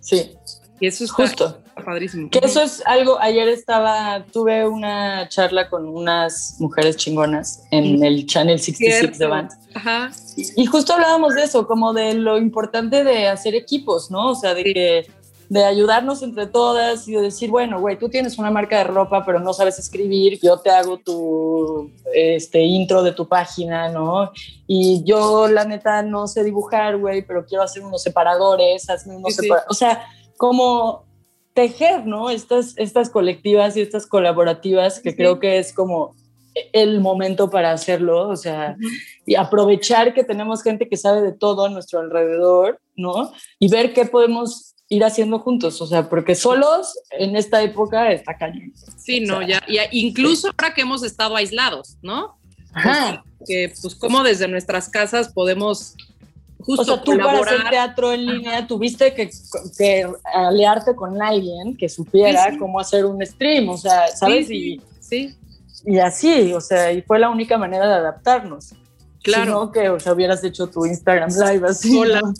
Sí. Y eso es justo. Padrísimo. Que eso es algo, ayer estaba, tuve una charla con unas mujeres chingonas en el Channel 66 de Band. Ajá. Y, justo hablábamos de eso, como de lo importante de hacer equipos, ¿no? O sea, de que de ayudarnos entre todas y de decir, bueno, güey, tú tienes una marca de ropa, pero no sabes escribir, yo te hago tu este, intro de tu página, ¿no? Y yo, la neta, no sé dibujar, güey, pero quiero hacer unos separadores, hazme unos separadores. O sea, como tejer, ¿no? Estas, estas colectivas y estas colaborativas que creo que es como el momento para hacerlo, o sea, y aprovechar que tenemos gente que sabe de todo a nuestro alrededor, ¿no? Y ver qué podemos ir haciendo juntos, o sea, porque solos en esta época está cañón. Sí, no, ya, y incluso ahora que hemos estado aislados, ¿no? Ajá. que pues como desde nuestras casas podemos justo o sea, tú para hacer teatro en línea tuviste que, que, aliarte con alguien que supiera cómo hacer un stream, o sea, ¿sabes? Sí, y así, o sea, y fue la única manera de adaptarnos. Claro. que o sea, hubieras hecho tu Instagram Live así. Sola.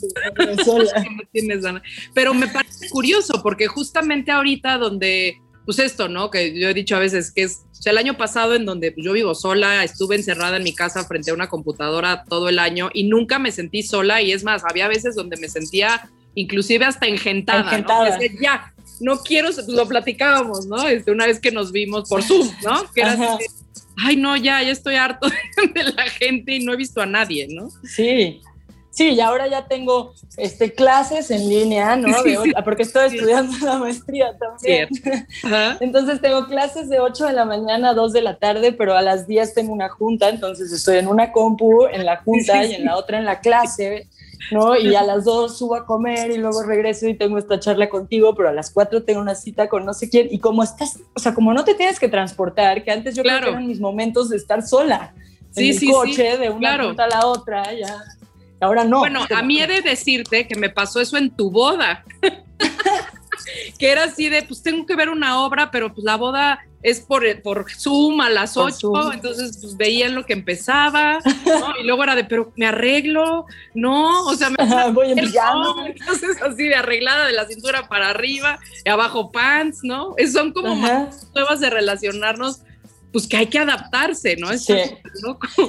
Pero me parece curioso porque justamente ahorita donde, pues esto, ¿no? Que yo he dicho a veces que es, o sea, el año pasado en donde pues, yo vivo sola, estuve encerrada en mi casa frente a una computadora todo el año y nunca me sentí sola y es más, había veces donde me sentía inclusive hasta engentada, engentada. ¿no? ya, no quiero, lo platicábamos, ¿no? Este, una vez que nos vimos por Zoom, ¿no? Que era ay, no, ya, ya estoy harto de la gente y no he visto a nadie, ¿no? Sí. Sí, y ahora ya tengo este, clases en línea, ¿no? porque estoy estudiando la maestría también. Entonces tengo clases de 8 de la mañana a 2 de la tarde, pero a las 10 tengo una junta, entonces estoy en una compu, en la junta y en la otra en la clase. ¿No? Y a las dos subo a comer y luego regreso y tengo esta charla contigo, pero a las cuatro tengo una cita con no sé quién. Y como estás, o sea, como no te tienes que transportar, que antes yo creo que eran mis momentos de estar sola. Sí, en sí, coche, de una claro. a la otra, ya. Ahora no. Bueno, a mí he de decirte que me pasó eso en tu boda. que era así de, pues tengo que ver una obra, pero pues la boda es por, por Zoom a las 8, entonces pues, veían lo que empezaba, y luego era de, pero me arreglo, no, o sea, me voy en pijama. entonces así de arreglada de la cintura para arriba, y abajo pants, ¿no? son como nuevas de relacionarnos pues que hay que adaptarse, ¿no? Sí.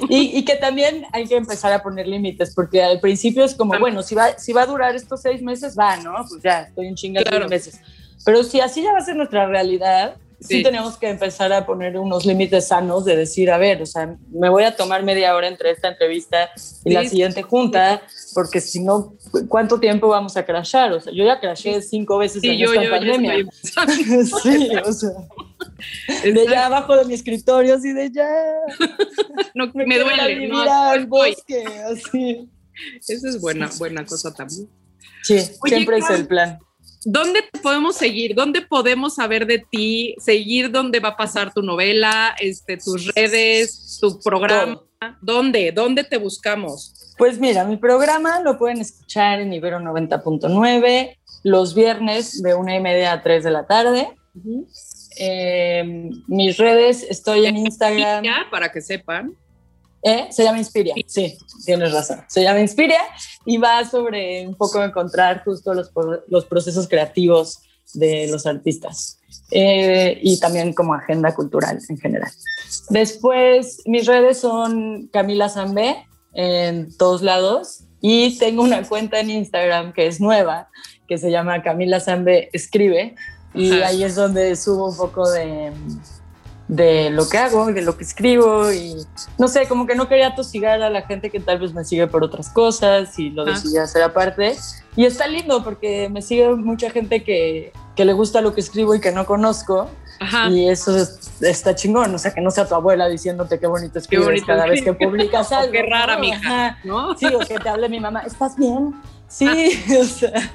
Y, y, que también hay que empezar a poner límites, porque al principio es como, bueno, si va, si va a durar estos seis meses, va, ¿no? Pues ya, estoy en chinga claro. meses. Pero si así ya va a ser nuestra realidad, sí. tenemos que empezar a poner unos límites sanos de decir, a ver, o sea, me voy a tomar media hora entre esta entrevista y la siguiente junta, porque si no, ¿cuánto tiempo vamos a crashar? O sea, yo ya crashé cinco veces en esta pandemia. sí, o sea, de ya abajo de mi escritorio, así de ya. No, me, duele. No, al bosque, así. Esa es buena, buena cosa también. Sí, siempre es el plan. ¿Dónde te podemos seguir? ¿Dónde podemos saber de ti? Seguir dónde va a pasar tu novela, este, tus redes, tu programa. ¿Dónde? ¿Dónde te buscamos? Pues mira, mi programa lo pueden escuchar en Ibero 90.9 los viernes de una y media a 3 de la tarde. Em, mis redes, estoy en Instagram. Para que sepan. ¿Eh? Se llama Inspiria, sí, tienes razón. Se llama Inspiria y va sobre un poco encontrar justo los, los procesos creativos de los artistas eh, y también como agenda cultural en general. Después, mis redes son Camila Zambé en todos lados y tengo una cuenta en Instagram que es nueva, que se llama Camila Zambe Escribe y ahí es donde subo un poco de de lo que hago, de lo que escribo y no sé, como que no quería tosigar a la gente que tal vez me sigue por otras cosas y lo decidí hacer aparte. Y está lindo porque me sigue mucha gente que, que le gusta lo que escribo y que no conozco. Y eso está chingón, o sea, que no sea tu abuela diciéndote qué bonito escribes cada vez que publicas algo. qué rara, mija, ¿no? Sí, o que te hable mi mamá, ¿estás bien? Sí, o sea,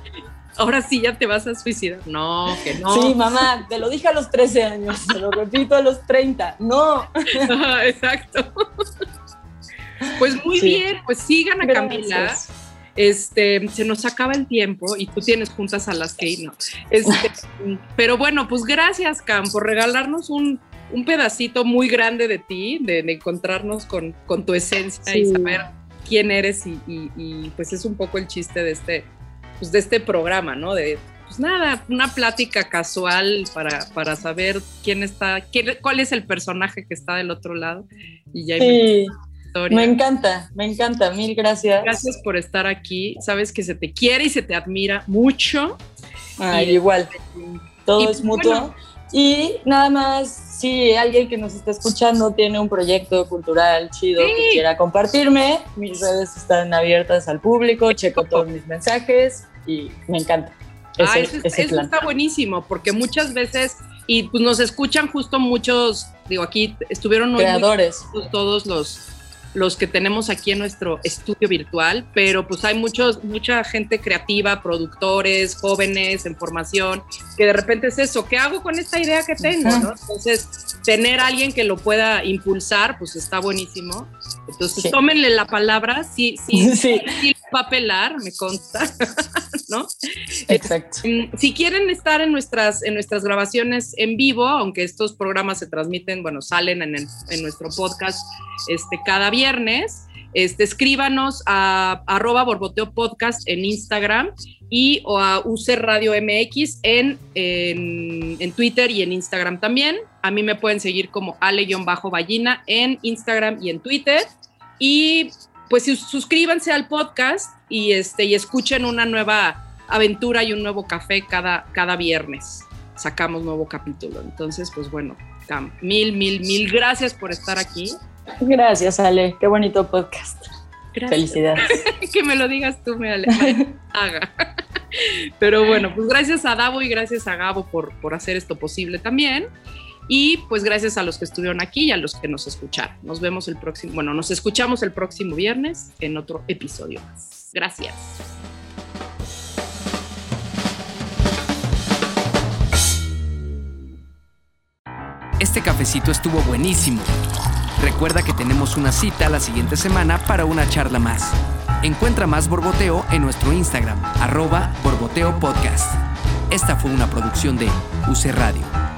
ahora sí ya te vas a suicidar. No, que no. Sí, mamá, te lo dije a los 13 años, te lo repito a los 30. No. exacto. Pues muy bien, pues sigan a Camila. Este, se nos acaba el tiempo y tú tienes juntas a las que no. Este, pero bueno, pues gracias, Cam, por regalarnos un, un pedacito muy grande de ti, de, encontrarnos con, con, tu esencia y saber quién eres y, y, pues es un poco el chiste de este, pues de este programa, ¿no? De, pues nada, una plática casual para, para saber quién está, quién, cuál es el personaje que está del otro lado. Y ya sí. Me encanta, me encanta, mil gracias. Gracias por estar aquí. Sabes que se te quiere y se te admira mucho. Ay, igual. Todo es mutuo. Y nada más, si alguien que nos está escuchando tiene un proyecto cultural chido que quiera compartirme, mis redes están abiertas al público, checo todos mis mensajes y me encanta. ah, eso, está buenísimo, porque muchas veces, y pues nos escuchan justo muchos, digo, aquí estuvieron creadores. todos los los que tenemos aquí en nuestro estudio virtual, pero pues hay muchos, mucha gente creativa, productores, jóvenes en formación, que de repente es eso, ¿qué hago con esta idea que tengo? Entonces, tener a alguien que lo pueda impulsar, pues está buenísimo. Entonces, tómenle la palabra, sí, sí, sí, sí va a pelar, me consta, ¿no? Exacto. Mm, si quieren estar en nuestras, en nuestras grabaciones en vivo, aunque estos programas se transmiten, bueno, salen en, en nuestro podcast este, cada viernes, este, escríbanos a arroba borboteo podcast en Instagram y o a UC Radio MX en, en, en, Twitter y en Instagram también. A mí me pueden seguir como ale-ballina en Instagram y en Twitter. Y pues suscríbanse al podcast y, este, y escuchen una nueva aventura y un nuevo café cada, cada viernes. Sacamos nuevo capítulo. Entonces, pues bueno, mil, mil, mil gracias por estar aquí. Gracias, Ale. Qué bonito podcast. Felicidades. que me lo digas tú, me Ale. Haga. Pero bueno, pues gracias a Davo y gracias a Gabo por, por hacer esto posible también. Y pues gracias a los que estuvieron aquí y a los que nos escucharon. Nos vemos el próximo, bueno, nos escuchamos el próximo viernes en otro episodio más. Gracias. Este cafecito estuvo buenísimo. Recuerda que tenemos una cita la siguiente semana para una charla más. Encuentra más Borboteo en nuestro Instagram, arroba Borboteo Podcast. Esta fue una producción de UC Radio